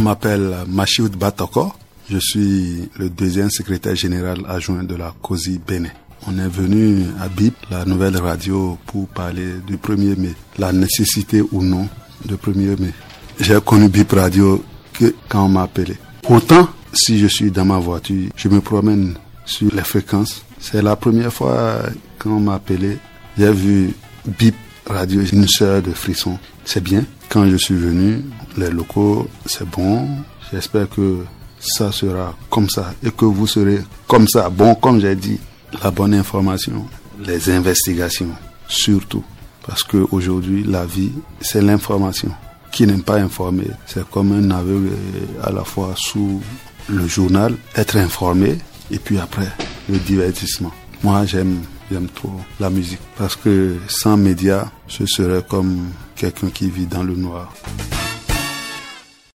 On m'appelle Machioud Batoko. Je suis le deuxième secrétaire général adjoint de la COSI Bénin. On est venu à BIP, la nouvelle radio, pour parler du 1er mai, la nécessité ou non du 1er mai. J'ai connu BIP Radio que quand on m'a appelé. Autant, si je suis dans ma voiture, je me promène sur les fréquences. C'est la première fois quand on m'a appelé, j'ai vu BIP Radio, une sœur de frisson. C'est bien. Quand je suis venu, les locaux, c'est bon. J'espère que ça sera comme ça et que vous serez comme ça. Bon, comme j'ai dit, la bonne information, les investigations, surtout. Parce qu'aujourd'hui, la vie, c'est l'information. Qui n'est pas informé, c'est comme un aveugle à la fois sous le journal, être informé, et puis après, le divertissement. Moi, j'aime j'aime trop la musique parce que sans médias, ce serait comme quelqu'un qui vit dans le noir.